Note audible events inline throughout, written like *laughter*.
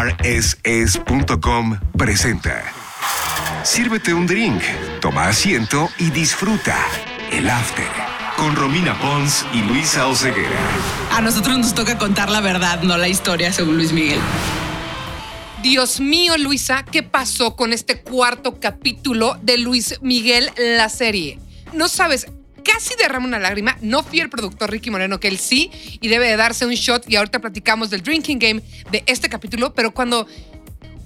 rss.com presenta. Sírvete un drink, toma asiento y disfruta el after con Romina Pons y Luisa Oceguera. A nosotros nos toca contar la verdad, no la historia, según Luis Miguel. Dios mío, Luisa, ¿qué pasó con este cuarto capítulo de Luis Miguel, la serie? No sabes, casi derrama una lágrima. No fui el productor Ricky Moreno, que él sí, y debe de darse un shot. Y ahorita platicamos del drinking game de este capítulo, pero cuando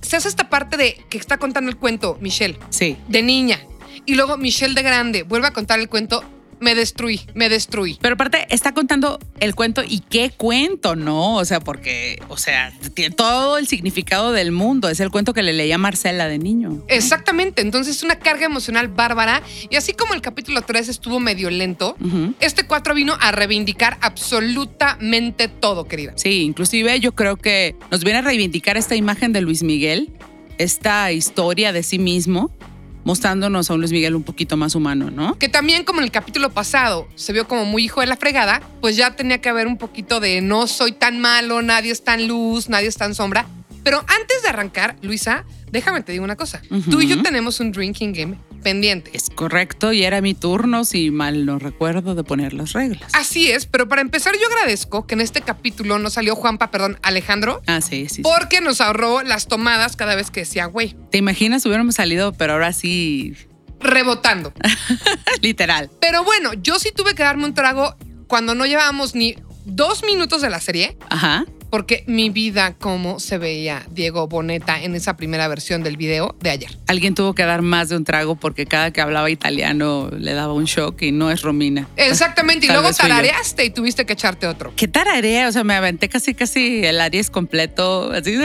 se hace esta parte de que está contando el cuento, Michelle, Sí. de niña, y luego Michelle de grande vuelve a contar el cuento, me destruí, me destruí. Pero aparte, está contando el cuento y qué cuento, ¿no? O sea, porque, o sea, tiene todo el significado del mundo. Es el cuento que le leía Marcela de niño. Exactamente, entonces una carga emocional bárbara y así como el capítulo 3 estuvo medio lento, este 4 vino a reivindicar absolutamente todo, querida. Sí, inclusive yo creo que nos viene a reivindicar esta imagen de Luis Miguel, esta historia de sí mismo, mostrándonos a un Luis Miguel un poquito más humano, ¿no? Que también como en el capítulo pasado se vio como muy hijo de la fregada, pues ya tenía que haber un poquito de no soy tan malo, nadie es tan luz, nadie es tan sombra. Pero antes de arrancar, Luisa, déjame te digo una cosa. Ujú. Tú y yo tenemos un drinking game pendiente. Es correcto y era mi turno, si mal no recuerdo, de poner las reglas. Así es, pero para empezar yo agradezco que en este capítulo no salió Juanpa, perdón, Alejandro, Ah, sí, sí. sí. porque nos ahorró las tomadas cada vez que decía güey, ¿Te imaginas? Hubiéramos salido, pero ahora sí, rebotando. *laughs* literal. Pero bueno, yo sí tuve que darme un trago cuando no llevábamos ni dos minutos de la serie, Ajá. Porque mi vida, cómo se veía Diego Boneta en esa primera versión del video de ayer. Alguien tuvo que dar más de un trago porque cada que hablaba italiano le daba un shock y no es Romina. Exactamente, y luego tarareaste y tuviste que echarte otro. ¿Qué tararea? O sea, me aventé casi, casi el Aries completo, así,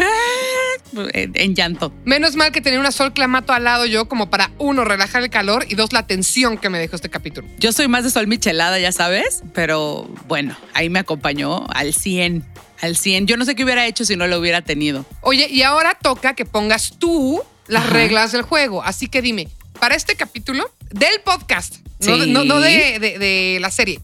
en, *laughs* en llanto. Menos mal que tenía una sol clamato al lado yo como para, uno, relajar el calor y dos, la tensión que me dejó este capítulo. Yo soy más de sol michelada, ya sabes, pero bueno, ahí me acompañó al 100, al 100. Yo no sé qué hubiera hecho si no lo hubiera tenido. Oye, y ahora toca que pongas tú las Ajá. reglas del juego. Así que dime, para este capítulo del podcast, no, Sí. de- no- no de, de- de la serie,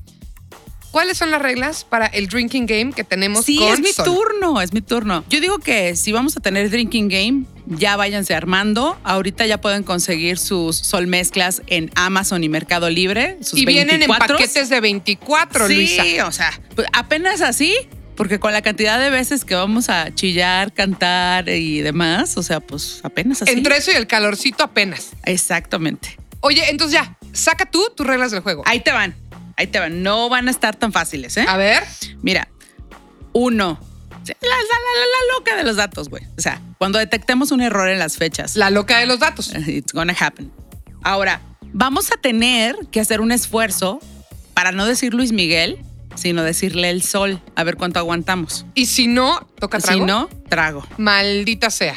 ¿cuáles son las reglas para el drinking game que tenemos Sí, con es mi Sol? turno, es mi turno. Yo digo que si vamos a tener drinking game, ya váyanse armando. Ahorita ya pueden conseguir sus sol mezclas en Amazon y Mercado Libre. Sus Y vienen en 24s. paquetes de 24, sí, Luisa. o sea, pues apenas así, porque con la cantidad de veces que vamos a chillar, cantar y demás, o sea, pues apenas así. Entre eso y el calorcito apenas. Exactamente. Oye, entonces ya, saca tú tus reglas del juego. Ahí te van, ahí te van. No van a estar tan fáciles, ¿eh? A ver, Mira, uno. La, la- la- la- loca de los datos, güey. O sea, cuando detectemos un error en las fechas, la loca de los datos. it's gonna happen. Ahora, vamos a tener que hacer un esfuerzo para no decir Luis Miguel, sino decirle el sol. A ver cuánto aguantamos. Y si no, toca trago. Si no, trago. Maldita sea.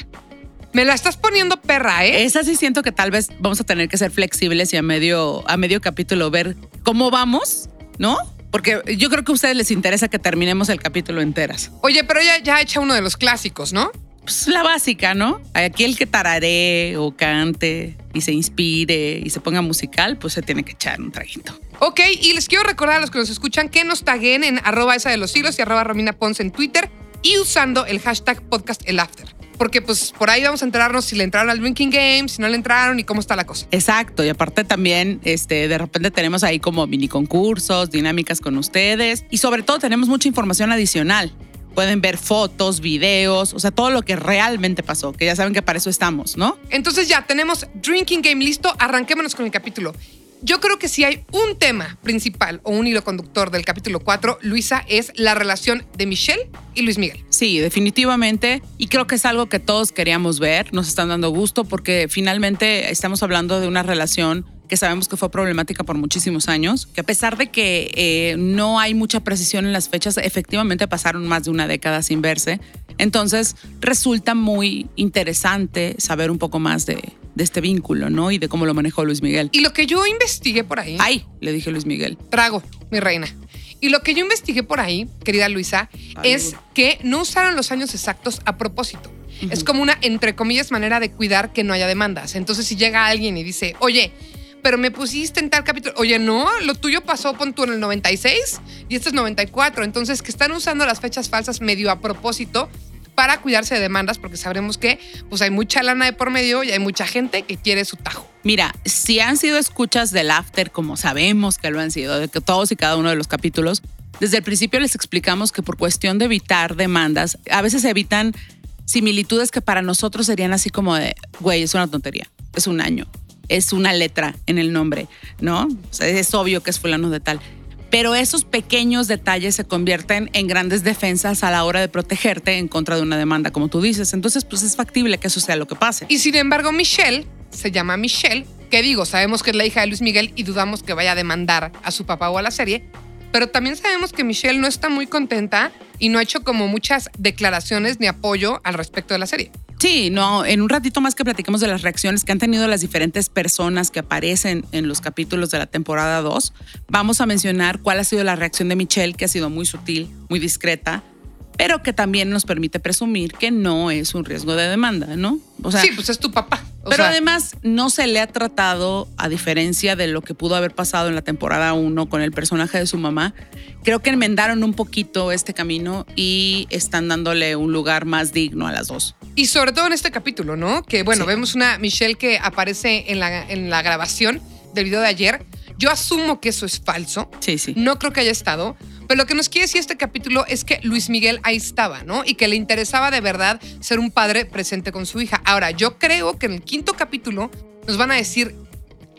Me la estás poniendo perra, ¿eh? Esa sí siento que tal vez vamos a tener que ser flexibles y a medio, a medio capítulo ver cómo vamos, ¿no? Porque yo creo que a ustedes les interesa que terminemos el capítulo enteras. Oye, pero ella ya echa uno de los clásicos, ¿no? Pues la básica, ¿no? Aquí el que tararee o cante y se inspire y se ponga musical, pues se tiene que echar un traguito. Ok, y les quiero recordar a los que nos escuchan que nos taguen en arroba esa de los hilos y arroba Romina Pons en Twitter y usando el hashtag podcast el after. Porque pues por ahí vamos a enterarnos si le entraron al drinking game, si no le entraron y cómo está la cosa. Exacto, y aparte también, este, de repente tenemos ahí como mini concursos, dinámicas con ustedes y sobre todo tenemos mucha información adicional. Pueden ver fotos, videos, o sea, todo lo que realmente pasó, que ya saben que para eso estamos, ¿no? Entonces ya tenemos drinking game listo, arranquémonos con el capítulo. Yo creo que si hay un tema principal o un hilo conductor del capítulo 4, Luisa, es la relación de Michelle y Luis Miguel. Sí, definitivamente. Y creo que es algo que todos queríamos ver. Nos están dando gusto porque finalmente estamos hablando de una relación que sabemos que fue problemática por muchísimos años, que a pesar de que eh, no hay mucha precisión en las fechas, efectivamente pasaron más de una década sin verse. Entonces resulta muy interesante saber un poco más de, de este vínculo, ¿no? Y de cómo lo manejó Luis Miguel. Y lo que yo investigué por ahí... Ay, le dije Luis Miguel. Trago, mi reina. Y lo que yo investigué por ahí, querida Luisa, Salud. es que no usaron los años exactos a propósito. Es como una, entre comillas, manera de cuidar que no haya demandas. Entonces, si llega alguien y dice, oye, pero me pusiste en tal capítulo, oye, no, lo tuyo pasó, pon tú en el 96 y este es 94. Entonces, que están usando las fechas falsas medio a propósito para cuidarse de demandas, porque sabremos que pues hay mucha lana de por medio y hay mucha gente que quiere su tajo. Mira, si han sido escuchas del After, como sabemos que lo han sido, de que todos y cada uno de los capítulos, desde el principio les explicamos que por cuestión de evitar demandas, a veces se evitan similitudes que para nosotros serían así como de, güey, es una tontería, es un año, es una letra en el nombre, ¿no? Es obvio que es fulano de tal. Pero esos pequeños detalles se convierten en grandes defensas a la hora de protegerte en contra de una demanda, como tú dices. Entonces, pues es factible que eso sea lo que pase. Y sin embargo, Michelle, se llama Michelle, que digo, sabemos que es la hija de Luis Miguel y dudamos que vaya a demandar a su papá o a la serie, pero también sabemos que Michelle no está muy contenta y no ha hecho como muchas declaraciones ni apoyo al respecto de la serie. Sí, no, en un ratito más que platicamos de las reacciones que han tenido las diferentes personas que aparecen en los capítulos de la temporada 2, vamos a mencionar cuál ha sido la reacción de Michelle, que ha sido muy sutil, muy discreta, pero que también nos permite presumir que no es un riesgo de demanda, ¿no? O sea, sí, pues es tu papá. pero además no se le ha tratado, a diferencia de lo que pudo haber pasado en la temporada 1 con el personaje de su mamá, creo que enmendaron un poquito este camino y están dándole un lugar más digno a las dos. Y sobre todo en este capítulo, ¿no? Que bueno, vemos una Michelle que aparece en la, en la grabación del video de ayer. Yo asumo que eso es falso. Sí, sí. No creo que haya estado. Pero lo que nos quiere decir este capítulo es que Luis Miguel ahí estaba, ¿no? Y que le interesaba de verdad ser un padre presente con su hija. Ahora, yo creo que en el quinto capítulo nos van a decir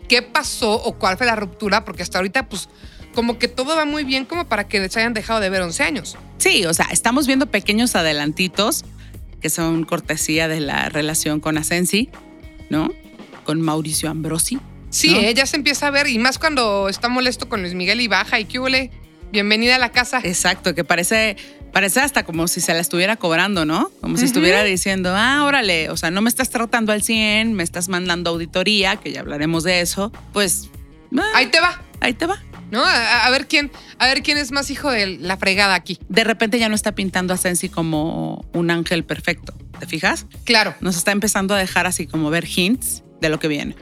qué pasó o cuál fue la ruptura, porque hasta ahorita, pues, como que todo va muy bien como para que les hayan dejado de ver 11 años. Sí, o sea, estamos viendo pequeños adelantitos que son cortesía de la relación con Asensi, ¿no? Con Mauricio Ambrosi. Sí, ella se empieza a ver, y más cuando está molesto con Luis Miguel y baja, y qué huele bienvenida a la casa. Exacto, que parece, parece hasta como si se la estuviera cobrando, ¿no? Como si estuviera diciendo, ah, órale, o sea, no me estás tratando al 100, me estás mandando auditoría, que ya hablaremos de eso, pues... Ah, ahí te va. Ahí te va. ¿No? A, ver quién, a ver quién es más hijo de la fregada aquí. De repente ya no está pintando a Sensi como un ángel perfecto. ¿Te fijas? Claro. Nos está empezando a dejar así como ver hints de lo que viene.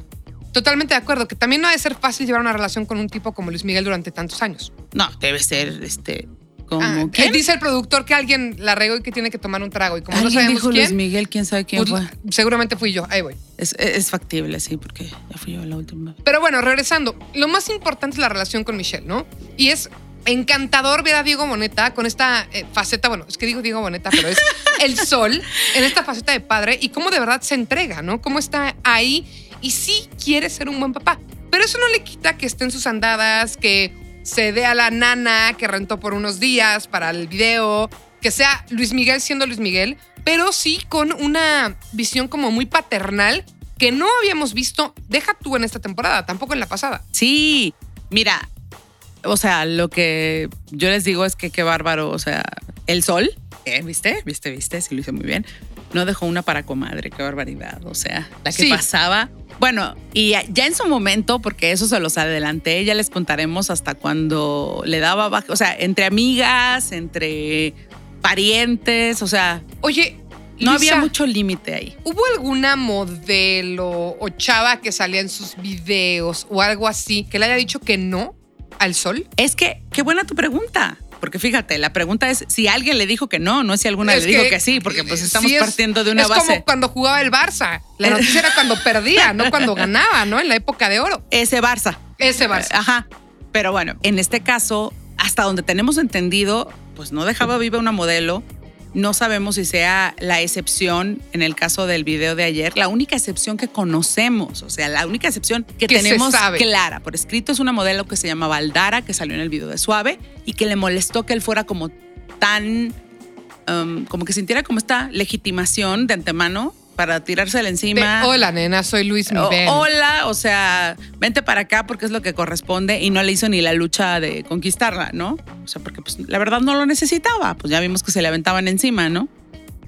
Totalmente de acuerdo, que también no debe ser fácil llevar una relación con un tipo como Luis Miguel durante tantos años. No, debe ser este como ah, dice el productor que alguien la regó y que tiene que tomar un trago y como no sabemos dijo Luis Miguel, quién sabe quién pues, fue. Seguramente fui yo, ahí voy. Es, es, factible, sí, porque ya fui yo la última. Pero bueno, regresando, lo más importante es la relación con Michelle, ¿no? Y es encantador ver a Diego Boneta con esta eh, faceta, bueno, es que digo Diego Boneta, pero es el *laughs* sol en esta faceta de padre y cómo de verdad se entrega, ¿no? Cómo está ahí y sí quiere ser un buen papá. Pero eso no le quita que esté en sus andadas, que se dé a la nana que rentó por unos días para el video, que sea Luis Miguel siendo Luis Miguel, pero sí con una visión como muy paternal que no habíamos visto, deja tú en esta temporada, tampoco en la pasada. Sí, mira, o sea, lo que yo les digo es que qué bárbaro, o sea, el sol, ¿eh? ¿viste? ¿Viste? ¿Viste? Sí lo hice muy bien. No dejó una para comadre, qué barbaridad, o sea, la que pasaba bueno, y ya en su momento, porque eso se los adelanté, ya les contaremos hasta cuando le daba baja, o sea, entre amigas, entre parientes, o sea. Oye, no había mucho límite ahí. ¿Hubo alguna modelo o chava que salía en sus videos o algo así que le haya dicho que no al sol? Es que, qué buena tu pregunta. Porque fíjate, la pregunta es si alguien le dijo que no, no es si alguna le dijo que sí, porque pues estamos partiendo de una base. Es como cuando jugaba el Barça. La noticia era cuando perdía, no cuando ganaba, ¿no? En la época de oro. Ese Barça. Ese Barça. Ajá. Pero bueno, en este caso, hasta donde tenemos entendido, pues no dejaba viva una modelo, no sabemos si sea la excepción en el caso del video de ayer, la única excepción que conocemos, o sea, la única excepción que, tenemos clara. Por escrito es una modelo que se llama Valdara, que salió en el video de Suave y que le molestó que él fuera como tan, um, como que sintiera como esta legitimación de antemano para tirársela encima. hola, nena, soy Luis Miguel. hola, o sea, vente para acá porque es lo que corresponde y no le hizo ni la lucha de conquistarla, ¿no? O sea, porque pues la verdad no lo necesitaba, pues ya vimos que se le aventaban encima, ¿no?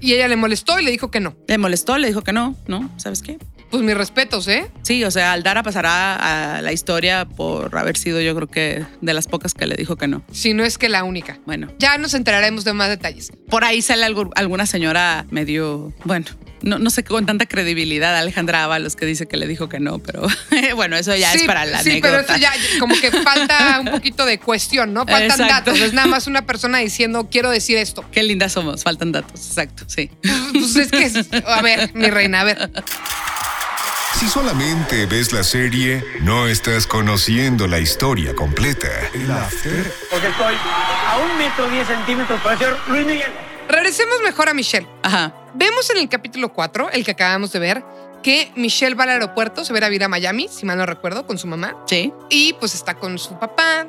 Y ella le molestó y le dijo que no. Le molestó, le dijo que no, ¿no? ¿Sabes qué? Pues mis respetos, ¿eh? Sí, o sea, Aldara pasará a la historia por haber sido yo creo que de las pocas que le dijo que no. Si no es que la única. Bueno. Ya nos enteraremos de más detalles. Por ahí sale alguna señora medio, bueno, no, no sé con tanta credibilidad Alejandra Ábalos que dice que le dijo que no, pero *laughs* bueno, eso ya es para la Sí, pero eso ya como que falta un poquito de cuestión, ¿no? *laughs* Faltan Exacto. datos. Es nada más una persona diciendo, quiero decir esto. Qué lindas somos, faltan datos, exacto, sí. Pues es que, a ver, mi reina, a ver. Si solamente ves la serie, no estás conociendo la historia completa. El after Porque estoy a un metro diez centímetros para ser Luis Miguel. Regresemos mejor a Michelle. Ajá. Vemos en el capítulo 4, el que acabamos de ver, que Michelle va al aeropuerto, se va a ir a Miami, si mal no recuerdo, con su mamá. Sí. Y pues está con su papá,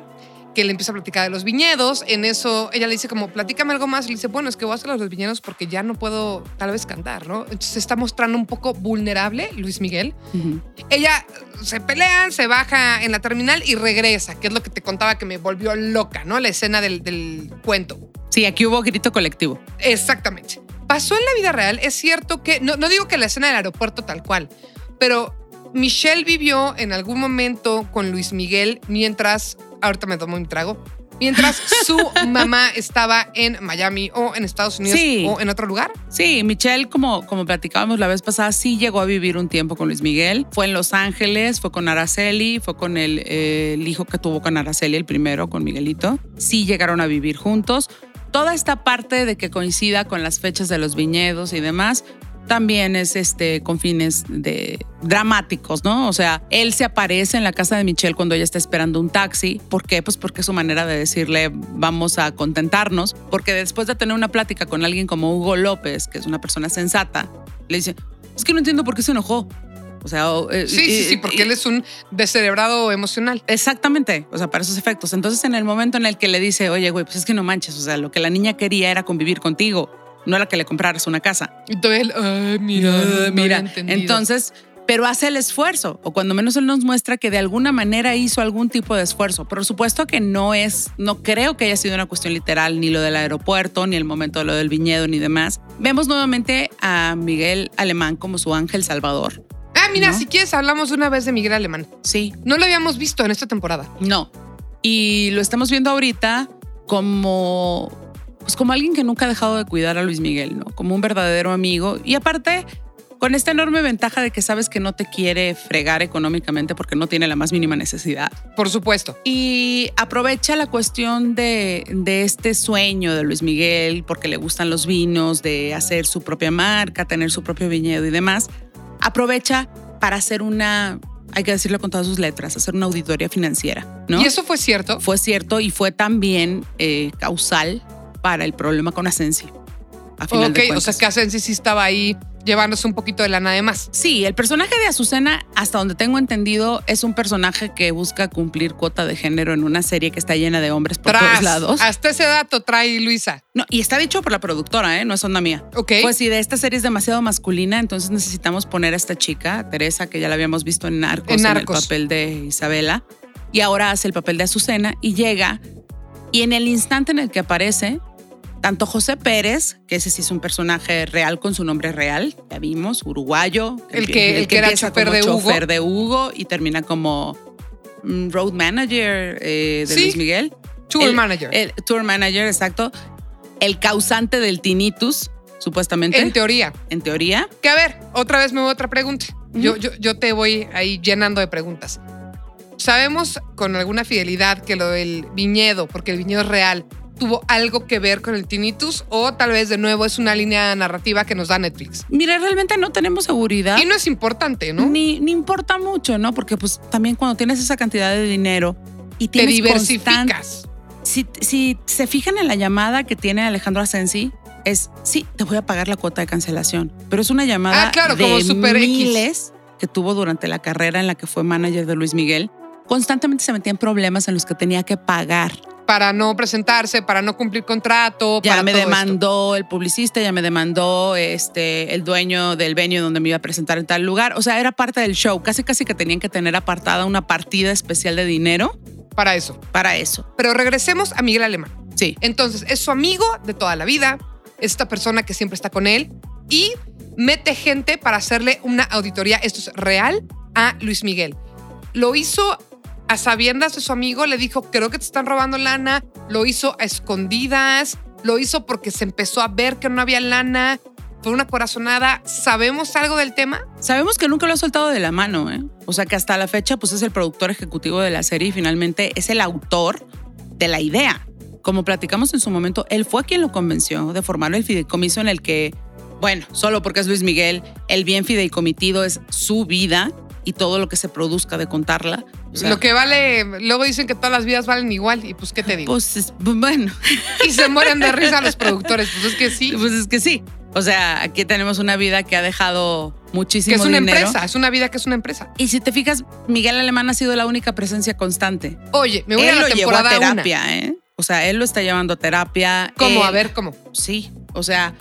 que le empieza a platicar de los viñedos. En eso ella le dice como, platícame algo más. Y le dice, bueno, es que voy a hacer los viñedos porque ya no puedo tal vez cantar, ¿no? Entonces se está mostrando un poco vulnerable Luis Miguel. Ujú. Ella se pelean, se baja en la terminal y regresa, que es lo que te contaba que me volvió loca, ¿no? La escena del, del cuento. Sí, aquí hubo grito colectivo. Exactamente. Pasó en la vida real. Es cierto que, no, no digo que la escena del aeropuerto tal cual, pero Michelle vivió en algún momento con Luis Miguel mientras, ahorita me tomo un trago, mientras *laughs* su mamá estaba en Miami o en Estados Unidos Sí. o en otro lugar. Sí, Michelle, como, como platicábamos la vez pasada, sí llegó a vivir un tiempo con Luis Miguel. Fue en Los Ángeles, fue con Araceli, fue con el, eh, el hijo que tuvo con Araceli, el primero, con Miguelito. Sí llegaron a vivir juntos. Toda esta parte de que coincida con las fechas de los viñedos y demás, también es este con fines de dramáticos, ¿no? O sea, él se aparece en la casa de Michelle cuando ella está esperando un taxi. ¿Por qué? Pues porque es su manera de decirle vamos a contentarnos. Porque después de tener una plática con alguien como Hugo López, que es una persona sensata, le dice, es que no entiendo por qué se enojó. O sea, eh, Sí, sí, sí, porque y- él es un descerebrado emocional. Exactamente, o sea, para esos efectos. Entonces, en el momento en el que le dice, oye, güey, pues es que no manches, o sea, lo que la niña quería era convivir contigo, no era que le compraras una casa. Él, ay, mira, no, no mira, entendido". entonces, pero hace el esfuerzo, o cuando menos él nos muestra que de alguna manera hizo algún tipo de esfuerzo. Por supuesto que no es, no creo que haya sido una cuestión literal, ni lo del aeropuerto, ni el momento de lo del viñedo, ni demás. Vemos nuevamente a Miguel Alemán como su ángel salvador. Mira, ¿no? si quieres hablamos una vez de Miguel Alemán. Sí, No lo habíamos visto en esta temporada. No. Y lo estamos viendo ahorita como, pues como alguien que nunca ha dejado de cuidar a Luis Miguel, ¿no? Como un verdadero amigo. Y aparte, con esta enorme ventaja de que sabes que no te quiere fregar económicamente porque no tiene la más mínima necesidad. Por supuesto. Y aprovecha la cuestión de, de este sueño de Luis Miguel, porque le gustan los vinos, de hacer su propia marca, tener su propio viñedo y demás. Aprovecha para hacer una, hay que decirlo con todas sus letras, hacer una auditoría financiera, ¿no? Y eso fue cierto. fue cierto y fue también eh, causal para el problema con Asensi. A final Ok, de o sea que Asensi sí estaba ahí llevándose un poquito de lana de más. Sí, el personaje de Azucena, hasta donde tengo entendido, es un personaje que busca cumplir cuota de género en una serie que está llena de hombres por Tras, todos lados. Hasta ese dato trae Luisa. No, y está dicho por la productora, ¿eh? no es onda mía. Ok. Pues si de esta serie es demasiado masculina, entonces necesitamos poner a esta chica, Teresa, que ya la habíamos visto en Narcos, En en, Narcos. el papel de Isabela, y ahora hace el papel de Azucena y llega, y en el instante en el que aparece, tanto José Pérez, que ese sí es un personaje real con su nombre real, ya vimos, uruguayo, El que- el que era chofer de Hugo. chofer de Hugo y termina como mm, road manager eh, de Sí. Luis Miguel. Tour el- manager. El tour manager, exacto. El causante del tinnitus, supuestamente, en en, teoría. teoría. Que a ver, otra vez me voy a otra pregunta. yo, yo, yo te voy ahí llenando de preguntas. Sabemos con alguna fidelidad que lo del viñedo, porque el viñedo es real, tuvo algo que ver con el tinnitus o tal vez de nuevo es una línea narrativa que nos da Netflix. Mira, realmente no tenemos seguridad. Y no es importante, ¿no? Ni, ni importa mucho, ¿no? Porque pues también cuando tienes esa cantidad de dinero y Te tienes diversificas. constan- Si, si se fijan en la llamada que tiene Alejandro Asensi, es, sí, te voy a pagar la cuota de cancelación, pero es una llamada Ah, claro, de como Super X. miles que tuvo durante la carrera en la que fue manager de Luis Miguel. Constantemente se metía en problemas en los que tenía que pagar. Para no presentarse, para no cumplir contrato. Ya para me todo esto. demandó el publicista, ya me demandó este, el dueño del venue donde me iba a presentar en tal lugar. O sea, era parte del show. Casi, casi que tenían que tener apartada una partida especial de dinero Para eso. para eso. Pero regresemos a Miguel Alemán. Sí. Entonces, es su amigo de toda la vida, es esta persona que siempre está con él y mete gente para hacerle una auditoría, esto es real, a Luis Miguel. Lo hizo a sabiendas de su amigo, le dijo, creo que te están robando lana, lo hizo a escondidas, lo hizo porque se empezó a ver que no había lana. Fue una corazonada. ¿Sabemos algo del tema? Sabemos que nunca lo ha soltado de la mano, ¿eh? O sea que hasta la fecha, pues es el productor ejecutivo de la serie y finalmente es el autor de la idea. Como platicamos en su momento, él fue quien lo convenció de formar el fideicomiso en el que, bueno, solo porque es Luis Miguel, el bien fideicomitido es su vida y todo lo que se produzca de contarla. O sea, Lo que vale, luego dicen que todas las vidas valen igual. Y pues, ¿qué te digo? Pues es- bueno, y se mueren de risa los productores. Pues es que sí. pues es que sí. O sea, aquí tenemos una vida que ha dejado muchísimo Que es una dinero. empresa, es una vida que es una empresa. Y si te fijas, Miguel Alemán ha sido la única presencia constante. Oye, me voy él a la lo llevó a temporada una. terapia, ¿eh? O sea, él lo está llevando a terapia. ¿Cómo? Él- A ver, ¿cómo? Sí, o sea,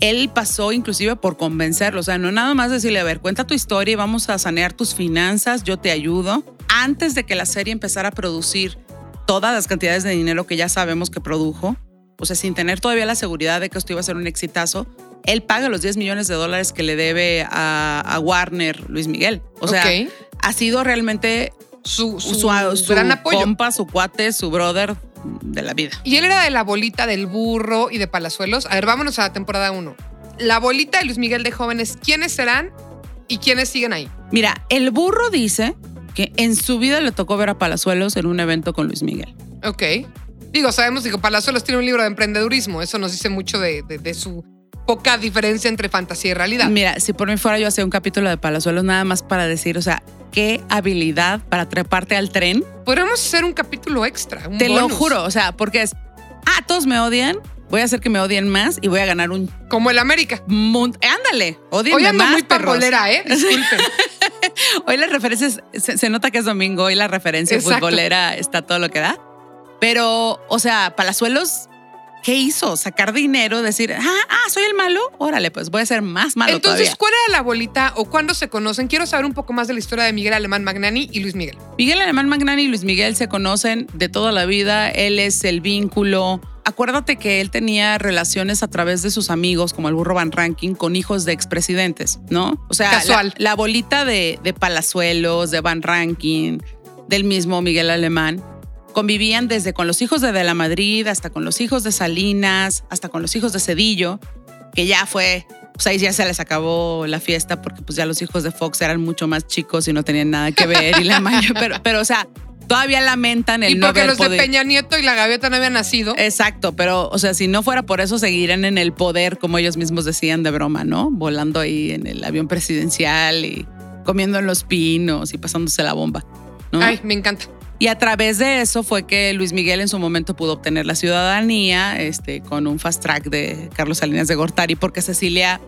él pasó inclusive por convencerlo. O sea, no nada más decirle, a ver, cuenta tu historia y vamos a sanear tus finanzas, yo te ayudo. Antes de que la serie empezara a producir todas las cantidades de dinero que ya sabemos que produjo, o sea, sin tener todavía la seguridad de que esto iba a ser un exitazo, él paga los 10 millones de dólares que le debe a, a Warner Luis Miguel. O sea, ha sido realmente su, su, su, su gran apoyo. compa, su cuate, su brother de la vida. Y él era de la bolita del burro y de Palazuelos. A ver, vámonos a la temporada 1. La bolita de Luis Miguel de jóvenes, ¿quiénes serán y quiénes siguen ahí? Mira, el burro dice que en su vida le tocó ver a Palazuelos en un evento con Luis Miguel. Ok. Digo, sabemos que Palazuelos tiene un libro de emprendedurismo. Eso nos dice mucho de, de- de su poca diferencia entre fantasía y realidad. Mira, si por mí fuera yo hacía un capítulo de Palazuelos nada más para decir, o sea, qué habilidad para treparte al tren. Podríamos hacer un capítulo extra. un Te lo juro, o sea, porque es, ah, todos me odian, voy a hacer que me odien más y voy a ganar un Como el América. mundo. Ándale, Hoy odienme ando más, muy pambolera, ¿eh? Disculpen. *laughs* Hoy las referencias, se, se nota que es domingo, hoy la referencia Exacto. futbolera está todo lo que da. Pero, o sea, Palazuelos, ¿qué hizo? Sacar dinero, decir, ah, ah, soy el malo, órale, pues voy a ser más malo Entonces, todavía. ¿cuál era la bolita o cuándo se conocen? Quiero saber un poco más de la historia de Miguel Alemán Magnani y Luis Miguel. Miguel Alemán Magnani y Luis Miguel se conocen de toda la vida, él es el vínculo. Acuérdate que él tenía relaciones a través de sus amigos, como el burro Van Ranking, con hijos de expresidentes, ¿no? O sea, Casual. La, la bolita de, de Palazuelos, de Van Ranking, del mismo Miguel Alemán, convivían desde con los hijos de De la Madrid, hasta con los hijos de Salinas, hasta con los hijos de Cedillo, que ya fue, pues ahí ya se les acabó la fiesta porque pues ya los hijos de Fox eran mucho más chicos y no tenían nada que ver y la *laughs* mayor, pero, pero o sea, todavía lamentan el y no porque haber los de Peña Nieto y la Gaviota no habían nacido. Exacto, pero o sea, si no fuera por eso seguirían en el poder, como ellos mismos decían de broma, ¿no? Volando ahí en el avión presidencial y comiendo en los pinos y pasándose la bomba. ¿no? Ay, me encanta. Y a través de eso fue que Luis Miguel en su momento pudo obtener la ciudadanía este, con un fast track de Carlos Salinas de Gortari, porque Cecilia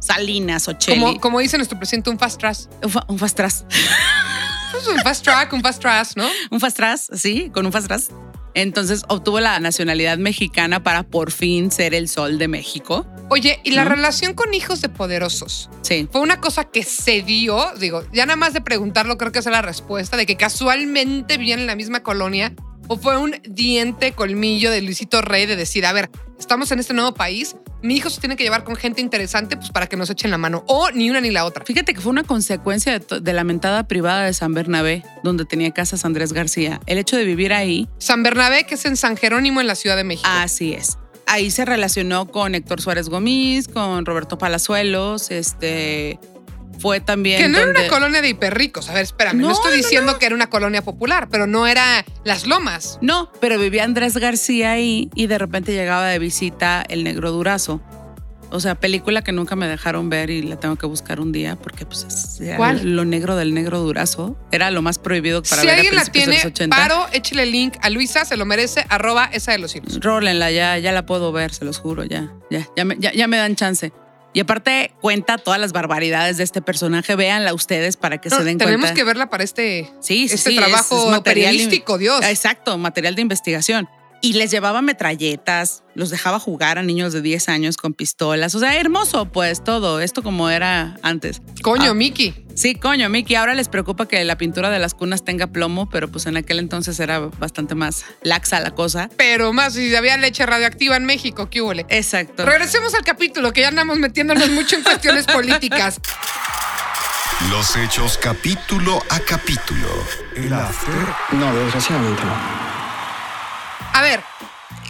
Salinas Ocelli. Como, como dice nuestro presidente, un fast track. un, fa- un fast track. *laughs* Un fast track, un fast track, ¿no? un fast track, sí, con un fast track. Entonces obtuvo la nacionalidad mexicana para por fin ser el sol de México. Oye, y la ¿No? relación con hijos de poderosos. Sí. Fue una cosa que se dio, digo, ya nada más de preguntarlo creo que esa es la respuesta, de que casualmente vivían en la misma colonia, o fue un diente colmillo de Luisito Rey de decir, a ver, estamos en este nuevo país, mi hijo se tiene que llevar con gente interesante pues para que nos echen la mano, o ni una ni la otra. Fíjate que fue una consecuencia de, de la mentada privada de San Bernabé, donde tenía casas Andrés García. El hecho de vivir ahí, San Bernabé, que es en San Jerónimo, en la Ciudad de México. así es. Ahí se relacionó con Héctor Suárez Gómez, con Roberto Palazuelos, este fue también que no era donde- una colonia de hiperricos. A ver, espérame, no, No, estoy no, diciendo que era una colonia popular, pero no era Las Lomas. No, pero vivía Andrés García ahí y de repente llegaba de visita el negro Durazo. O sea, película que nunca me dejaron ver y la tengo que buscar un día porque pues es era ¿Cuál? lo negro del negro Durazo. Era lo más prohibido para si ver a alguien la principios de tiene, los 80. paro, échale link a Luisa, se lo merece, arroba esa de los hilos. Rólenla, ya, ya la puedo ver, se los juro, ya, ya, ya me, ya, ya me dan chance. Y aparte cuenta todas las barbaridades de este personaje, véanla ustedes para que No, se den tenemos cuenta. que verla para este, Sí, sí, este sí, trabajo es material periodístico, Dios. Exacto, material de investigación. Y les llevaba metralletas, los dejaba jugar a niños de 10 años con pistolas. O sea, hermoso, pues todo. Esto como era antes. Coño, Ah. Miki. Sí, coño, Miki, ahora les preocupa que la pintura de las cunas tenga plomo, pero pues en aquel entonces era bastante más laxa la cosa. Pero más, si había leche radioactiva en México, ¿qué huele? Exacto. Regresemos al capítulo, que ya andamos metiéndonos mucho en cuestiones *laughs* políticas. Los hechos capítulo a capítulo. El after. No, desgraciadamente no. A ver,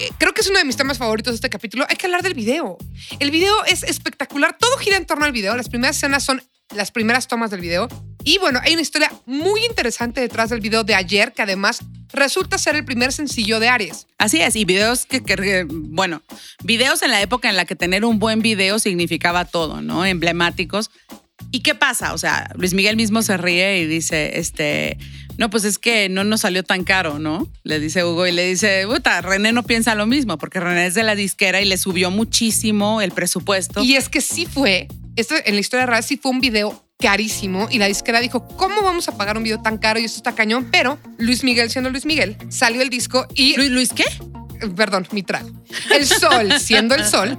eh, creo que es uno de mis temas favoritos de este capítulo. Hay que hablar del video. El video es espectacular. Todo gira en torno al video. Las primeras escenas son las primeras tomas del video. Y bueno, hay una historia muy interesante detrás del video de ayer que además resulta ser el primer sencillo de Aries. Así es, y videos que, que, bueno, videos en la época en la que tener un buen video significaba todo, ¿no? Emblemáticos. ¿Y qué pasa? O sea, Luis Miguel mismo se ríe y dice, este, no, pues es que no nos salió tan caro, ¿no? Le dice Hugo y le dice, puta, René no piensa lo mismo, porque René es de la disquera y le subió muchísimo el presupuesto. Y es que sí fue, esto en la historia real sí fue un video carísimo y la disquera dijo, ¿cómo vamos a pagar un video tan caro y esto está cañón? Pero Luis Miguel, siendo Luis Miguel, salió el disco y... ¿Luis, Luis qué? Perdón, mi trago. El sol, siendo el sol,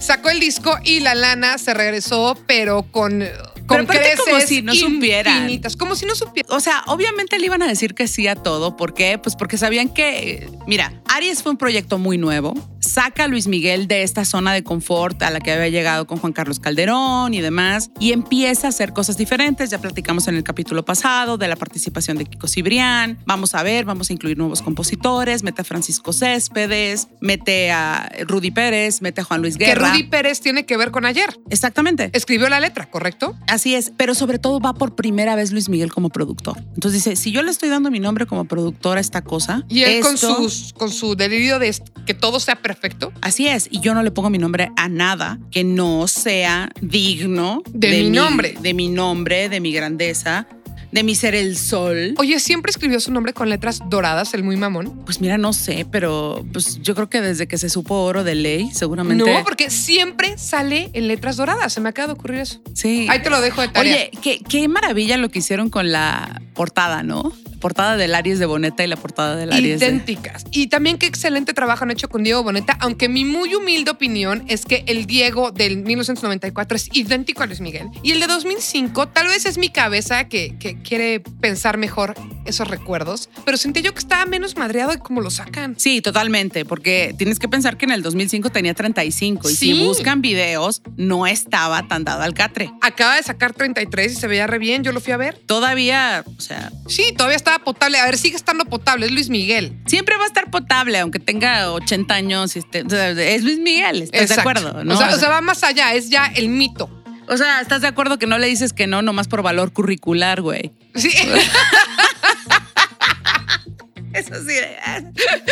sacó el disco y la lana se regresó, pero con con creces como si no supieran. infinitas, como si no supieran. O sea, obviamente le iban a decir que sí a todo. ¿Por qué? Pues porque sabían que, mira, Aries fue un proyecto muy nuevo. Saca a Luis Miguel de esta zona de confort a la que había llegado con Juan Carlos Calderón y demás y empieza a hacer cosas diferentes. Ya platicamos en el capítulo pasado de la participación de Kiko Cibrián. Vamos a ver, vamos a incluir nuevos compositores. Mete a Francisco Céspedes, mete a Rudy Pérez, mete a Juan Luis Que Guerra. Rudy Pérez tiene que ver con ayer. Exactamente. Escribió la letra, ¿correcto? Así es, pero sobre todo va por primera vez Luis Miguel como productor. Entonces dice, si yo le estoy dando mi nombre como productor a esta cosa, Y él con, sus, con su delirio de que todo sea perfecto. Así es, y yo no le pongo mi nombre a nada que no sea digno De mi nombre. de mi nombre, de mi grandeza, de mi ser el sol. Oye, siempre escribió su nombre con letras doradas, el muy mamón. Pues mira, no sé, pero pues yo creo que desde que se supo oro de ley, seguramente. No, porque siempre sale en letras doradas. Se me acaba de ocurrir eso. sí. Ahí te lo dejo de tarea. Oye, qué, qué maravilla lo que hicieron con la portada, ¿no? Portada del Aries de Boneta y la portada del Aries de... idénticas. Y también qué excelente trabajo han hecho con Diego Boneta, aunque mi muy humilde opinión es que el Diego del 1994 es idéntico a Luis Miguel. Y el de 2005 tal vez es mi cabeza que, que quiere pensar mejor esos recuerdos, pero sentí yo que estaba menos madreado de cómo lo sacan. Sí, totalmente, porque tienes que pensar que en el 2005 tenía 35 y Sí. si buscan videos no estaba tan dado al catre. Acaba de sacar 33 y se veía re bien, yo lo fui a ver. Todavía, o sea, Sí, todavía estaba potable. A ver, sigue estando potable, es Luis Miguel. siempre va a estar potable, aunque tenga 80 años. o sea, es Luis Miguel, ¿estás de acuerdo? ¿no? O, sea, O o sea, sea, va más allá, es ya el mito. o sea, ¿estás de acuerdo que no le dices que no nomás por valor curricular, güey? Sí, *laughs* Eso sí.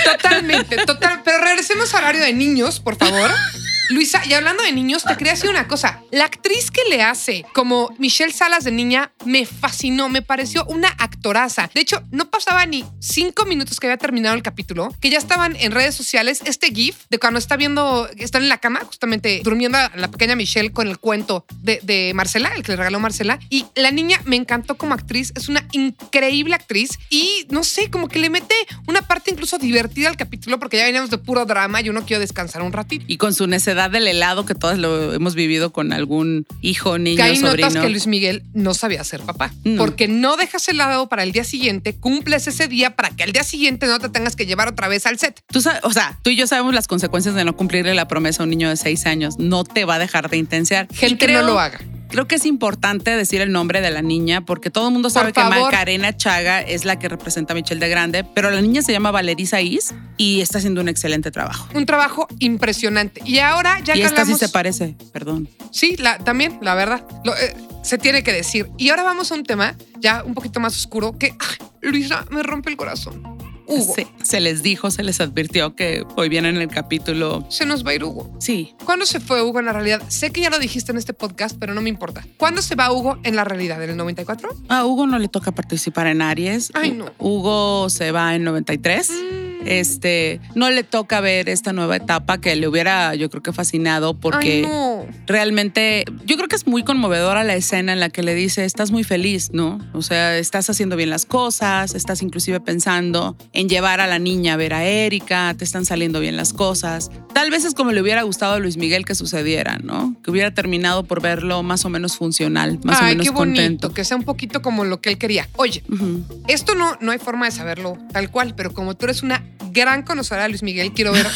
totalmente, total. Pero regresemos al horario de niños, por favor. *laughs* Luisa, y hablando de niños, te quería decir una cosa. La actriz que le hace como Michelle Salas de niña me fascinó, me pareció una actoraza. De hecho, no pasaba ni cinco minutos que había terminado el capítulo, que ya estaban en redes sociales este GIF de cuando está viendo, están en la cama, justamente durmiendo a la pequeña Michelle con el cuento de, de Marcela, el que le regaló Marcela. Y la niña me encantó como actriz, es una increíble actriz y no sé, como que le mete una parte incluso divertida al capítulo porque ya veníamos de puro drama y uno quiero descansar un ratito. Y con su necedad del helado que todos lo hemos vivido con algún hijo, niño, que sobrino. notas que Luis Miguel no sabía ser papá. No. Porque no dejas el helado para el día siguiente, cumples ese día para que al día siguiente no te tengas que llevar otra vez al set. Tú sabes, o sea, tú y yo sabemos las consecuencias de no cumplirle la promesa a un niño de seis años. No te va a dejar de intensiar. Y Gente creo- no lo haga. Creo que es importante decir el nombre de la niña porque todo el mundo sabe que. Macarena Chaga es la que representa a Michelle de Grande, pero la niña se llama Valerisa Is y está haciendo un excelente trabajo. Un trabajo impresionante. Y ahora ya y que esta sí hablamos- se parece, perdón. Sí, la, también, la verdad. Lo, eh, se tiene que decir. Y ahora vamos a un tema ya un poquito más oscuro que, ay, Luisa, me rompe el corazón. Hugo. Se, se les dijo, se les advirtió que hoy viene en el capítulo. Se nos va a ir Hugo. Sí, ¿Cuándo se fue Hugo en la realidad? Sé que ya lo dijiste en este podcast, pero no me importa. ¿Cuándo se va Hugo en la realidad? ¿En el 94? a Hugo no le toca participar en Aries. Ay, no. Hugo se va en 93. Este, no le toca ver esta nueva etapa que le hubiera, yo creo que fascinado porque Ay, no. realmente yo creo que es muy conmovedora la escena en la que le dice, estás muy feliz, ¿no? O sea, estás haciendo bien las cosas, estás inclusive pensando en llevar a la niña a ver a Erika, te están saliendo bien las cosas. Tal vez es como le hubiera gustado a Luis Miguel que sucediera, ¿no? Que hubiera terminado por verlo más o menos funcional, más Ay, o menos qué bonito, contento. que sea un poquito como lo que él quería. Oye, esto no, no hay forma de saberlo tal cual, pero como tú eres una gran conocedora de Luis Miguel, quiero ver,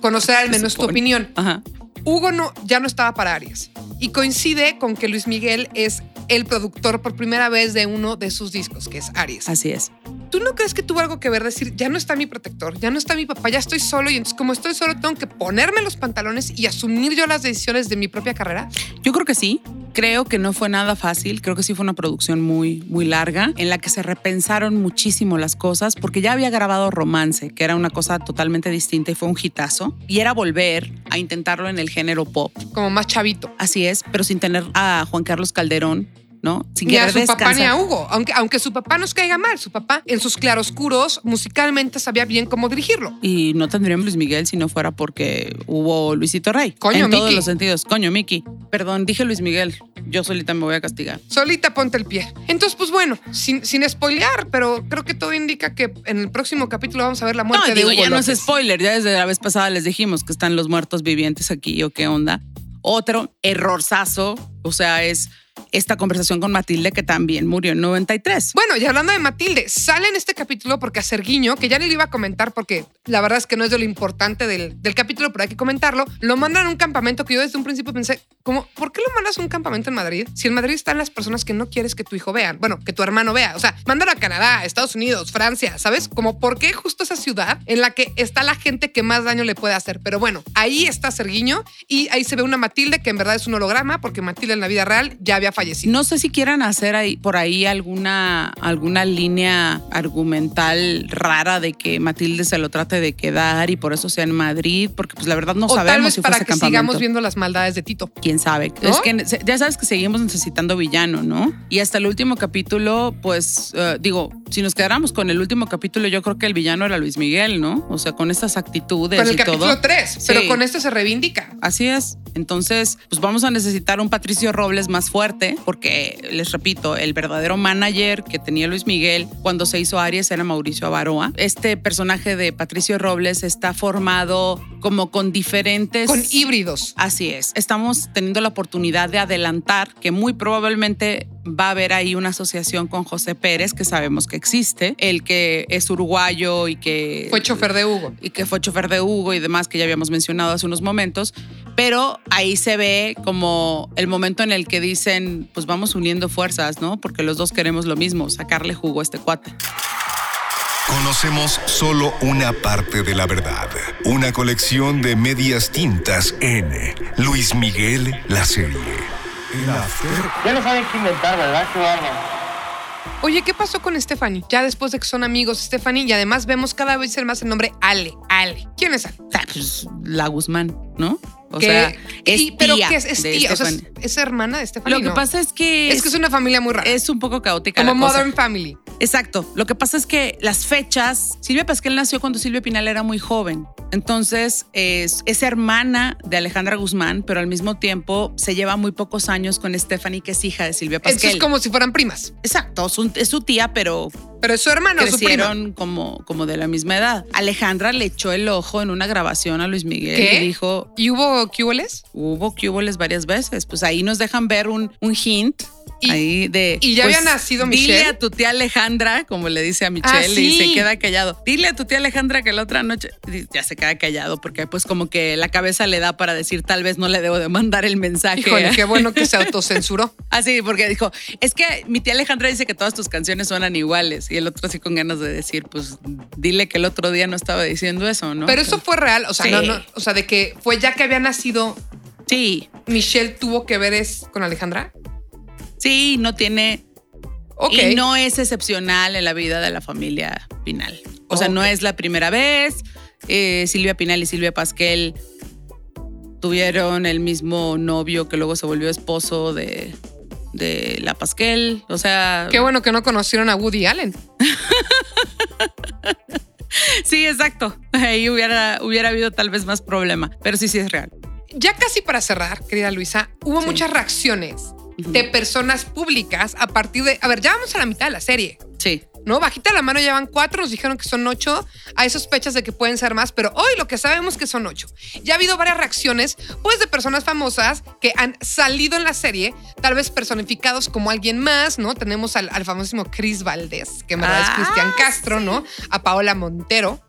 conocer al *laughs* menos tu opinión. Ajá. Hugo no, ya no estaba para Aries. Y coincide con que Luis Miguel es el productor por primera vez de uno de sus discos, que es Aries. Así es. ¿tú no crees que tuvo algo que ver decir, ya no está mi protector, ya no está mi papá, ya estoy solo y entonces como estoy solo tengo que ponerme los pantalones y asumir yo las decisiones de mi propia carrera? Yo creo que sí. Creo que no fue nada fácil. Creo que sí fue una producción muy, muy larga en la que se repensaron muchísimo las cosas porque ya había grabado Romance, que era una cosa totalmente distinta y fue un hitazo. Y era volver a intentarlo en el género pop. Como más chavito. Así es, pero sin tener a Juan Carlos Calderón ¿no? Sin Ni a su papá ni a Hugo. Aunque, aunque su papá nos caiga mal, su papá en sus claroscuros musicalmente sabía bien cómo dirigirlo. Y no tendríamos Luis Miguel si no fuera porque hubo Luisito Rey. Coño, en todos los sentidos. Coño, Miki. Perdón, dije Luis Miguel. Yo solita me voy a castigar. Solita ponte el pie. Entonces, pues bueno, sin, sin spoilear, pero creo que todo indica que en el próximo capítulo vamos a ver la muerte No, de Hugo ya no es spoiler. Ya desde la vez pasada les dijimos que están los muertos vivientes aquí o qué onda. Otro errorzazo, o sea, es esta conversación con Matilde que también murió en 93. Bueno, y hablando de Matilde, sale en este capítulo porque a Serguiño, que ya le iba a comentar porque la verdad es que no es de lo importante del, del capítulo, pero hay que comentarlo, lo mandan a un campamento que yo desde un principio pensé, como, ¿por qué lo mandas a un campamento en Madrid? Si en Madrid están las personas que no quieres que tu hijo vean, bueno, que tu hermano vea, o sea, mándalo a Canadá, Estados Unidos, Francia, ¿sabes? Como, ¿por qué justo esa ciudad en la que está la gente que más daño le puede hacer? Pero bueno, ahí está Serguiño y ahí se ve una Matilde que en verdad es un holograma porque Matilde en la vida real ya había fallecido. No sé si quieran hacer ahí, por ahí alguna, alguna línea argumental rara de que Matilde se lo trate de quedar y por eso sea en Madrid, porque pues la verdad no o tal sabemos vez si para que campamento. sigamos viendo las maldades de Tito. quién sabe. ¿No? Es que ya sabes que seguimos necesitando villano, ¿no? Y hasta el último capítulo, pues eh, digo, si nos quedáramos con el último capítulo, yo creo que el villano era Luis Miguel, ¿no? O sea, con estas actitudes Con el y capítulo todo. 3, pero Sí. con este se reivindica. Así es. Entonces, pues vamos a necesitar un Patricio Robles más fuerte, porque les repito, el verdadero manager que tenía Luis Miguel cuando se hizo Aries era Mauricio Avaroa. Este personaje de Patricio Robles está formado como con diferentes. Con híbridos. Así es. Estamos teniendo la oportunidad de adelantar que muy probablemente va a haber ahí una asociación con José Pérez, que sabemos que existe, el que es uruguayo y que Fue chofer de Hugo. y que fue chofer de Hugo y demás que ya habíamos mencionado hace unos momentos, pero ahí se ve como el momento en el que dicen, pues vamos uniendo fuerzas, ¿no? Porque los dos queremos lo mismo, sacarle jugo a este cuate. Conocemos solo una parte de la verdad. Una colección de medias tintas en Luis Miguel, la serie. Ya no saben qué inventar, ¿verdad? Qué bárbaro. Oye, ¿qué pasó con Stephanie? Ya después de que son amigos, Stephanie, y además vemos cada vez más el nombre Ale. Ale. ¿Quién es Ale? Pues, la Guzmán, ¿no? O ¿Qué? sea, es Y- ¿Pero tía qué es? Es de tía, o sea, es, hermana de Stephanie. Lo que ¿no? pasa es que es que es una familia muy rara. es un poco caótica como la cosa. Modern Family. Exacto. Lo que pasa es que las fechas, Silvia Pasquel nació cuando Silvia Pinal era muy joven. Entonces es, es hermana de Alejandra Guzmán, pero al mismo tiempo se lleva muy pocos años con Stephanie, que es hija de Silvia Pasquel. es como si fueran primas. Exacto, su- es su tía, pero Pero es su hermano o su prima. crecieron como, como de la misma edad. Alejandra le echó el ojo en una grabación a Luis Miguel ¿Qué? y dijo, ¿Y hubo QLs? hubo cuboles varias veces. Pues ahí nos dejan ver un, un hint. Y- ahí de. y ya pues, había nacido Dile Michelle. a tu tía Alejandra, como le dice a Michelle, Ah, y se queda callado. Dile a tu tía Alejandra que la otra noche. Ya se queda callado, porque pues como que la cabeza le da para decir, tal vez no le debo de mandar el mensaje. Híjole, qué bueno que se *laughs* autocensuró. Así, porque dijo, es que mi tía Alejandra dice que todas tus canciones suenan iguales. Y el otro así con ganas de decir, pues dile que el otro día no estaba diciendo eso, ¿no? Pero eso fue real. O sea, Sí. no, no. O sea, de que fue ya que había nacido, Sí, Michelle tuvo que ver es con Alejandra. Sí, no tiene Ok. Y no es excepcional en la vida de la familia Pinal. O sea, no es la primera vez. Eh, Silvia Pinal y Silvia Pasquel tuvieron el mismo novio que luego se volvió esposo de, de la Pasquel. O sea, Qué bueno que no conocieron a Woody Allen. *laughs* sí, exacto. Ahí hubiera, hubiera habido tal vez más problema. Pero sí, sí es real. Ya casi para cerrar, querida Luisa, hubo Sí. muchas reacciones de personas públicas a partir de. A ver, ya vamos a la mitad de la serie. Sí. ¿no? Bajita la mano ya van cuatro, nos dijeron que son ocho. Hay sospechas de que pueden ser más, pero hoy lo que sabemos es que son ocho. Ya ha habido varias reacciones, pues, de personas famosas que han salido en la serie, tal vez personificados como alguien más, ¿no? Tenemos al, al famosísimo Chris Valdés, que en verdad es Ah, Cristian Castro, ¿no? A Paola Montero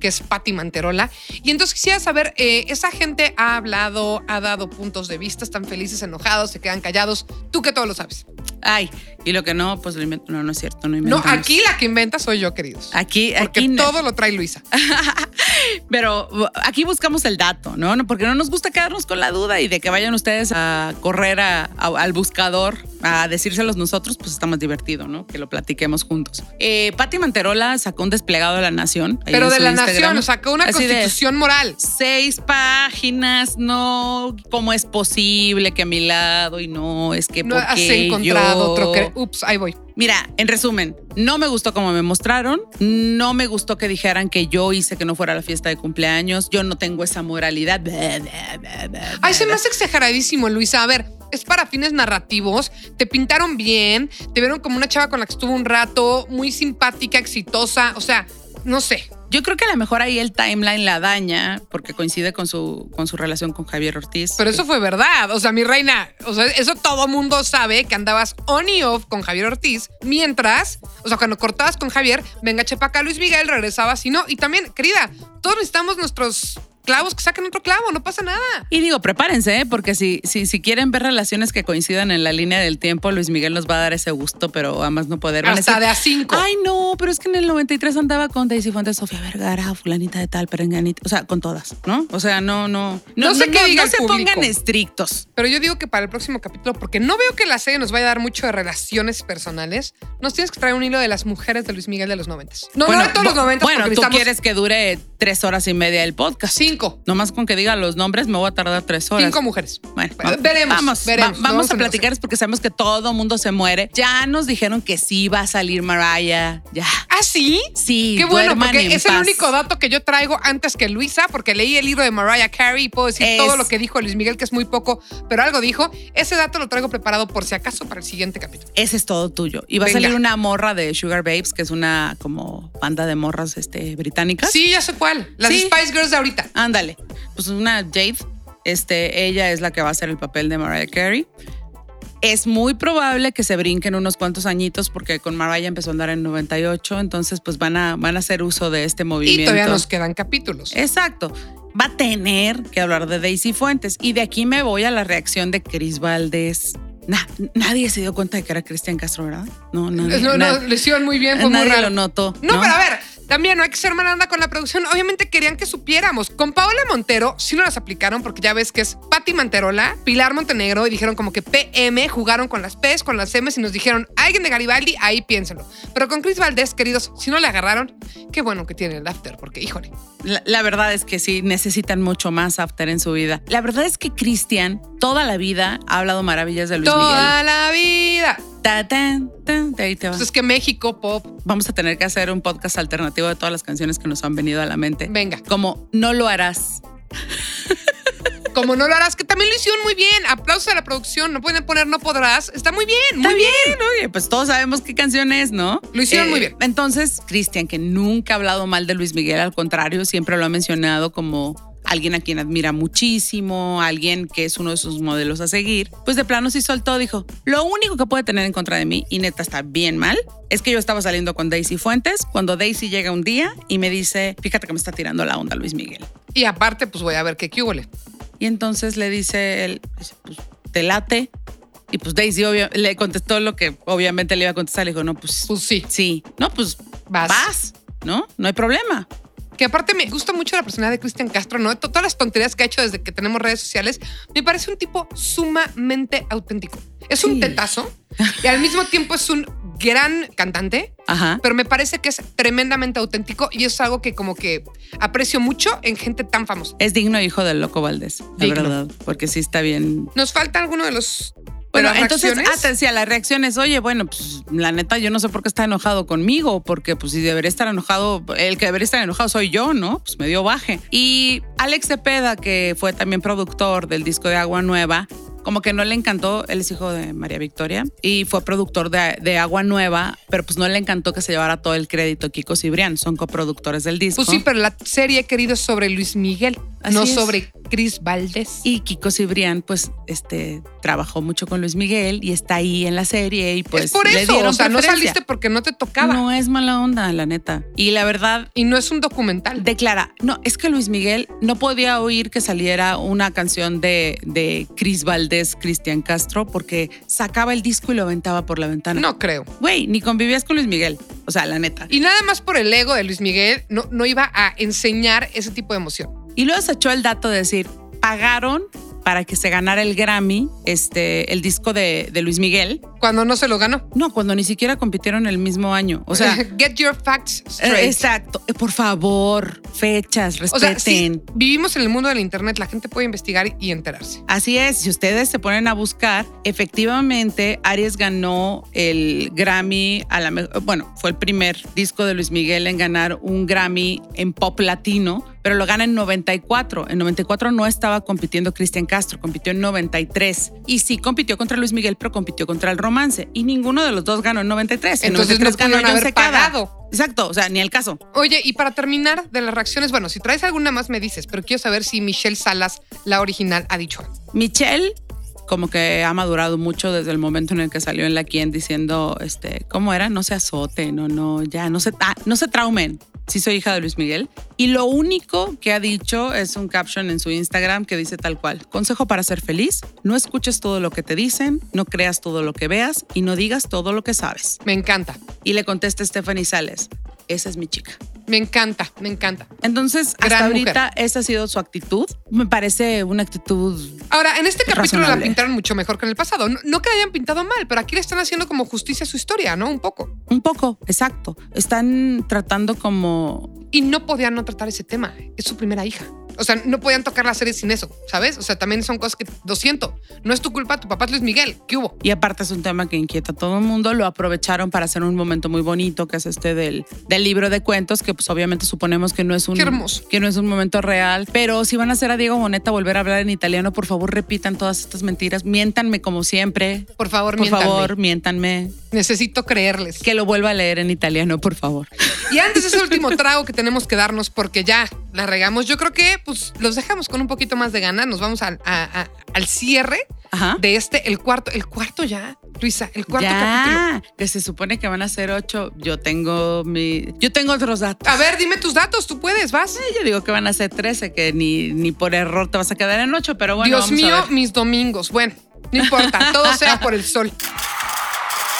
que es Patti Manterola. Y entonces quisiera saber, eh, esa gente ha hablado, ha dado puntos de vista, están felices, enojados, se quedan callados. Tú que todo lo sabes. Ay, y lo que no, pues lo invento. No, no es cierto, no No, inventamos. aquí la que inventa soy yo, queridos. Aquí, Porque aquí no. todo lo trae Luisa. *laughs* Pero aquí buscamos el dato, ¿no? No, Porque no nos gusta quedarnos con la duda y de que vayan ustedes a correr a- a- al buscador a decírselos nosotros, pues está más divertido, ¿no? Que lo platiquemos juntos. Eh, Patti Manterola sacó un desplegado de la nación. Pero de la Instagram. nación, sacó una Así de, constitución moral. Seis páginas, no, ¿cómo es posible que a mi lado y no, es que No porque encontrado otro que. Ups, ahí voy. Mira, en resumen, no me gustó como me mostraron, no me gustó que dijeran que yo hice que no fuera la fiesta de cumpleaños, yo no tengo esa moralidad. Ay, se me hace exageradísimo, Luisa. A ver, es para fines narrativos. Te pintaron bien, te vieron como una chava con la que estuvo un rato, muy simpática, exitosa. O sea, no sé. Yo creo que a lo mejor ahí el timeline la daña porque coincide con su, con su relación con Javier Ortiz. Pero eso fue verdad. O sea, mi reina, o sea, eso todo mundo sabe que andabas on y off con Javier Ortiz. Mientras, o sea, cuando cortabas con Javier, venga, chepa acá Luis Miguel, regresabas y no. Y también, querida, todos necesitamos nuestros clavos que saquen otro clavo, no pasa nada. Y digo, prepárense, ¿eh? porque si, si, si quieren ver relaciones que coincidan en la línea del tiempo, Luis Miguel nos va a dar ese gusto, pero además no poder. A Hasta decir, de a cinco. Ay, no, pero es que en el 93 andaba con Daisy Fuentes, Sofía Vergara, fulanita de tal, perenganita, o sea, con todas, ¿no? O sea, no, no. No sé qué diga no se público. pongan estrictos. Pero yo digo que para el próximo capítulo, porque no veo que la serie nos vaya a dar mucho de relaciones personales, nos tienes que traer un hilo de las mujeres de Luis Miguel de los noventas. No, no de todos los bu- noventas, Bueno, porque tú quieres que dure tres horas y media el podcast. cinco. Nomás con que diga los nombres me voy a tardar tres horas. Cinco mujeres. Bueno, veremos, Vamos, veremos, va- vamos, vamos a platicar porque sabemos que todo mundo se muere. Ya nos dijeron que sí va a salir Mariah. Ya. ¿Ah, sí? Sí. Qué bueno, porque es el único dato que yo traigo antes que Luisa, porque leí el libro de Mariah Carey y puedo decir Es- todo lo que dijo Luis Miguel, que es muy poco, pero algo dijo. Ese dato lo traigo preparado por si acaso para el siguiente capítulo. Ese es todo tuyo. Y va Venga. a salir una morra de Sugar Babes, que es una como banda de morras este, británicas. Sí, ya sé Las Sí. Spice Girls de ahorita. Ándale. Pues una Jade. Este, ella es la que va a hacer el papel de Mariah Carey. Es muy probable que se brinquen unos cuantos añitos porque con Mariah empezó a andar en 98, entonces pues van a, van a hacer uso de este movimiento. Y todavía nos quedan capítulos. Exacto. Va a tener que hablar de Daisy Fuentes. Y de aquí me voy a la reacción de Cris Valdés. Na- nadie se dio cuenta de que era Cristian Castro, ¿verdad? No, nadie. no, no, na- lo hicieron muy bien, fue muy nadie raro. lo notó. No, pero a ver, también no hay que ser mala onda con la producción. Obviamente querían que supiéramos. Con Paola Montero sí no las aplicaron porque ya ves que es Patti Manterola, Pilar Montenegro y dijeron como que PM, jugaron con las P's, con las M's y nos dijeron alguien de Garibaldi, ahí piénsenlo. Pero con Chris Valdés, queridos, si no le agarraron, qué bueno que tienen el after porque, híjole. La, la verdad es que sí, necesitan mucho más after en su vida. La verdad es que Cristian toda la vida ha hablado maravillas de Luis Toda la vida. Ta, tan, tan, de ahí te va. Pues es que México, pop. Vamos a tener que hacer un podcast alternativo de todas las canciones que nos han venido a la mente. Venga. Como No lo harás. Como no lo harás, que también lo hicieron muy bien. Aplausos a la producción. No pueden poner no podrás. Está muy bien, muy Está bien. bien, oye, pues todos sabemos qué canción es, ¿no? Lo hicieron muy bien. Entonces, Cristian, que nunca ha hablado mal de Luis Miguel, al contrario, siempre lo ha mencionado como alguien a quien admira muchísimo, alguien que es uno de sus modelos a seguir, pues de plano sí soltó, dijo, lo único que puede tener en contra de mí, y neta está bien mal, es que yo estaba saliendo con Daisy Fuentes, cuando Daisy llega un día y me dice, fíjate que me está tirando la onda Luis Miguel. Y aparte, pues voy a ver qué cúbole. Y entonces le dice él, pues te late. Y pues Daisy obvio- le contestó lo que obviamente le iba a contestar. Le dijo, no, pues, Pues sí. sí. No, pues Vas. vas. ¿no? No hay problema. Que aparte me gusta mucho la personalidad de Cristian Castro, ¿no? To- Todas las tonterías que ha hecho desde que tenemos redes sociales, me parece un tipo sumamente auténtico. Es un tetazo y al mismo tiempo es un gran cantante, Ajá. pero me parece que es tremendamente auténtico y es algo que como que aprecio mucho en gente tan famosa. Es digno hijo del loco Valdés, la Digno. verdad. Porque sí está bien. ¿Nos falta alguno de los... Bueno, las entonces, reacciones? ah, te decía, la reacción es, oye, bueno, pues la neta, yo no sé por qué está enojado conmigo, porque pues si debería estar enojado, el que debería estar enojado soy yo, ¿no? Pues me dio baje. Y Alex Cepeda, que fue también productor del disco de Agua Nueva, como que no le encantó, él es hijo de María Victoria y fue productor de, de Agua Nueva, pero pues no le encantó que se llevara todo el crédito Kiko Cibrián, son coproductores del disco. Pues sí, pero la serie, querido, es sobre Luis Miguel, Así no es. sobre Chris Valdés. Y Kiko Cibrián, pues, este, trabajó mucho con Luis Miguel y está ahí en la serie y pues es por le eso, dieron o sea, no saliste porque no te tocaba. No es mala onda, la neta. Y la verdad, Y no es un documental. declara, no, es que Luis Miguel no podía oír que saliera una canción de, de Cris Valdés Valdés Cristian Castro porque sacaba el disco y lo aventaba por la ventana. No creo. Güey, ni convivías con Luis Miguel. O sea, la neta. Y nada más por el ego de Luis Miguel, no, no iba a enseñar ese tipo de emoción. Y luego se echó el dato de decir, pagaron para que se ganara el Grammy, este, el disco de, de Luis Miguel. Cuando no se lo ganó. No, cuando ni siquiera compitieron el mismo año. O sea, *laughs* get your facts eh, straight. exacto. Eh, Por favor, fechas, O sea, respeten. sí, vivimos en el mundo del internet, la gente puede investigar y enterarse. Así es, si ustedes se ponen a buscar, efectivamente Aries ganó el Grammy a la me- bueno, fue el primer disco de Luis Miguel en ganar un Grammy en pop latino, pero lo gana en 94. En 94 no estaba compitiendo Cristian Castro, compitió en 93. Y sí compitió contra Luis Miguel, pero compitió contra el romance y ninguno de los dos ganó en 93. En Entonces 93 no John haber pagado. Exacto, o sea, ni el caso. Oye, y para terminar de las reacciones, bueno, si traes alguna más me dices, pero quiero saber si Michelle Salas, la original, ha dicho algo. Michelle como que ha madurado mucho desde el momento en el que salió en la quien diciendo, este, ¿cómo era? No se azoten, no, no, ya, no se, ah, no se traumen. Sí soy hija de Luis Miguel. Y lo único que ha dicho es un caption en su Instagram que dice tal cual, consejo para ser feliz, no escuches todo lo que te dicen, no creas todo lo que veas y no digas todo lo que sabes. Me encanta, Y le contesta Stephanie Sales, esa es mi chica. Me encanta, me encanta. Entonces, hasta ahorita esa ha sido su actitud. Me parece una actitud Ahora, en este capítulo la pintaron mucho mejor que en el pasado. No, no que la hayan pintado mal, pero aquí le están haciendo como justicia a su historia, ¿no? Un poco. Un poco, exacto. Están tratando como... Y no podían no tratar ese tema. Es su primera hija. O sea, no podían tocar la serie sin eso, ¿sabes? O sea, también son cosas que, lo siento, no es tu culpa, tu papá es Luis Miguel. ¿Qué hubo? Y aparte es un tema que inquieta a todo el mundo. Lo aprovecharon para hacer un momento muy bonito, que es este del, del libro de cuentos, que pues obviamente suponemos que no es un... Qué hermoso. Que no es un momento real. Pero si van a hacer a Diego Boneta volver a hablar en italiano, por favor repitan todas estas mentiras. Miéntanme como siempre. Por favor, Por miéntanme. favor, miéntanme. Necesito creerles. Que lo vuelva a leer en italiano, por favor. Y antes de ese último trago que tenemos que darnos porque ya la regamos, yo creo que pues los dejamos con un poquito más de ganas. Nos vamos al, a- a- al cierre Ajá. de este, el cuarto, el cuarto ya, Luisa, el cuarto capítulo. que se supone que van a ser ocho. Yo tengo mi, yo tengo otros datos. A ver, dime tus datos, tú puedes, vas. Yo digo que van a ser 13, que ni, ni por error te vas a quedar en 8, pero bueno. Dios vamos a mío, ver. mis domingos. Bueno, no importa, todo sea por el sol. *laughs*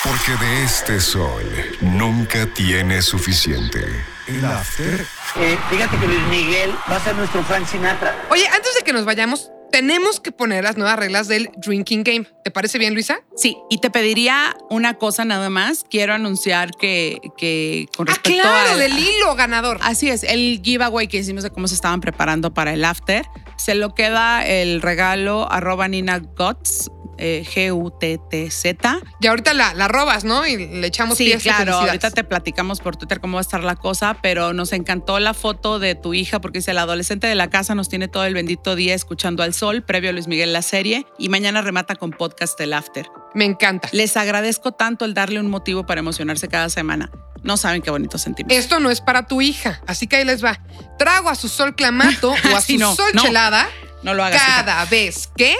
Porque de este sol nunca tienes suficiente. El after Eh, fíjate que Luis Miguel va a ser nuestro Frank Sinatra. Oye, antes de que nos vayamos, tenemos que poner las nuevas reglas del drinking game. ¿Te parece bien, Luisa? Sí, y te pediría una cosa nada más. Quiero anunciar que, que con Ah, respecto claro, al- del hilo ganador. Así es, el giveaway que hicimos de cómo se estaban preparando para el after, se lo queda el regalo arroba Nina Guts, eh, G-U-T-T-Z. Y ahorita la, la robas, ¿no? Y le echamos Sí, claro, ahorita te platicamos por Twitter cómo va a estar la cosa, pero nos encantó la foto de tu hija porque dice, el adolescente de la casa nos tiene todo el bendito día escuchando al sol, previo a Luis Miguel la serie, y mañana remata con podcast el after. Me encanta. Les agradezco tanto el darle un motivo para emocionarse cada semana. No saben qué bonito sentimos. Esto no es para tu hija, así que ahí les va. Trago a su sol clamato *laughs* o a Sí, su no, sol no. chelada no lo hagas. hija. cada vez que...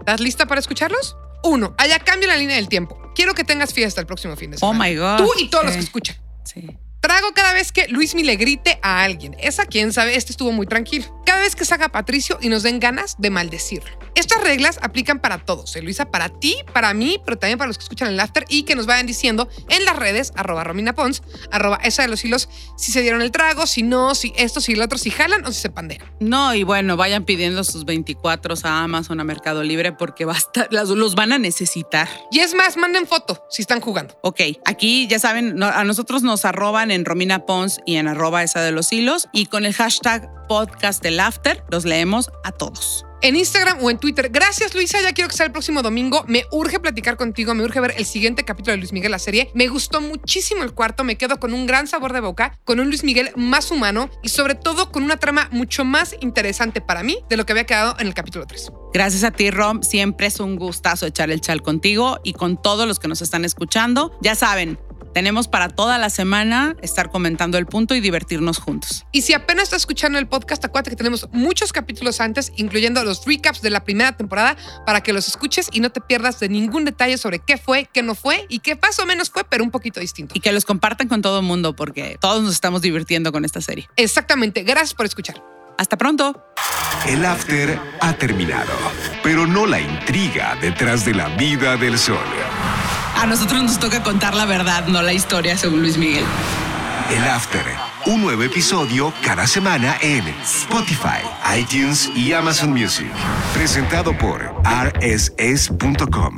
¿Estás lista para escucharlos? Uno, allá cambio la línea del tiempo. Quiero que tengas fiesta el próximo fin de Oh semana. my God. Tú y todos los que escuchan. Sí. Trago cada vez que Luis le grite a alguien. Esa, quién sabe, este estuvo muy tranquilo. Cada vez que salga Patricio y nos den ganas de maldecirlo. Estas reglas aplican para todos, ¿eh, Luisa, para ti, para mí, pero también para los que escuchan el after y que nos vayan diciendo en las redes, arroba Romina Pons, arroba esa de los hilos, si se dieron el trago, si no, si esto, si el otro, si jalan o si se pandean. No, y bueno, vayan pidiendo sus 24 a Amazon, a Mercado Libre, porque los van a necesitar. Y es más, manden foto si están jugando. Ok, aquí ya saben, a nosotros nos arroban en Romina Pons y en arroba esa de los hilos y con el hashtag podcast del after los leemos a todos. en Instagram o en Twitter. Gracias, Luisa. Ya quiero que sea el próximo domingo. Me urge platicar contigo, me urge ver el siguiente capítulo de Luis Miguel, la serie. Me gustó muchísimo el cuarto, me quedo con un gran sabor de boca, con un Luis Miguel más humano y sobre todo con una trama mucho más interesante para mí de lo que había quedado en el capítulo 3. Gracias a ti, Rom. Siempre es un gustazo echar el chal contigo y con todos los que nos están escuchando. Ya saben, tenemos para toda la semana estar comentando el punto y divertirnos juntos. Y si apenas estás escuchando el podcast, acuérdate que tenemos muchos capítulos antes, incluyendo los recaps de la primera temporada, para que los escuches y no te pierdas de ningún detalle sobre qué fue, qué no fue y qué más o menos fue, pero un poquito distinto. Y que los compartan con todo el mundo porque todos nos estamos divirtiendo con esta serie. Exactamente. Gracias por escuchar. Hasta pronto. El after ha terminado, pero no la intriga detrás de la vida del sol. A nosotros nos toca contar la verdad, no la historia, según Luis Miguel. El After. Un nuevo episodio cada semana en Spotify, iTunes y Amazon Music. Presentado por rss.com.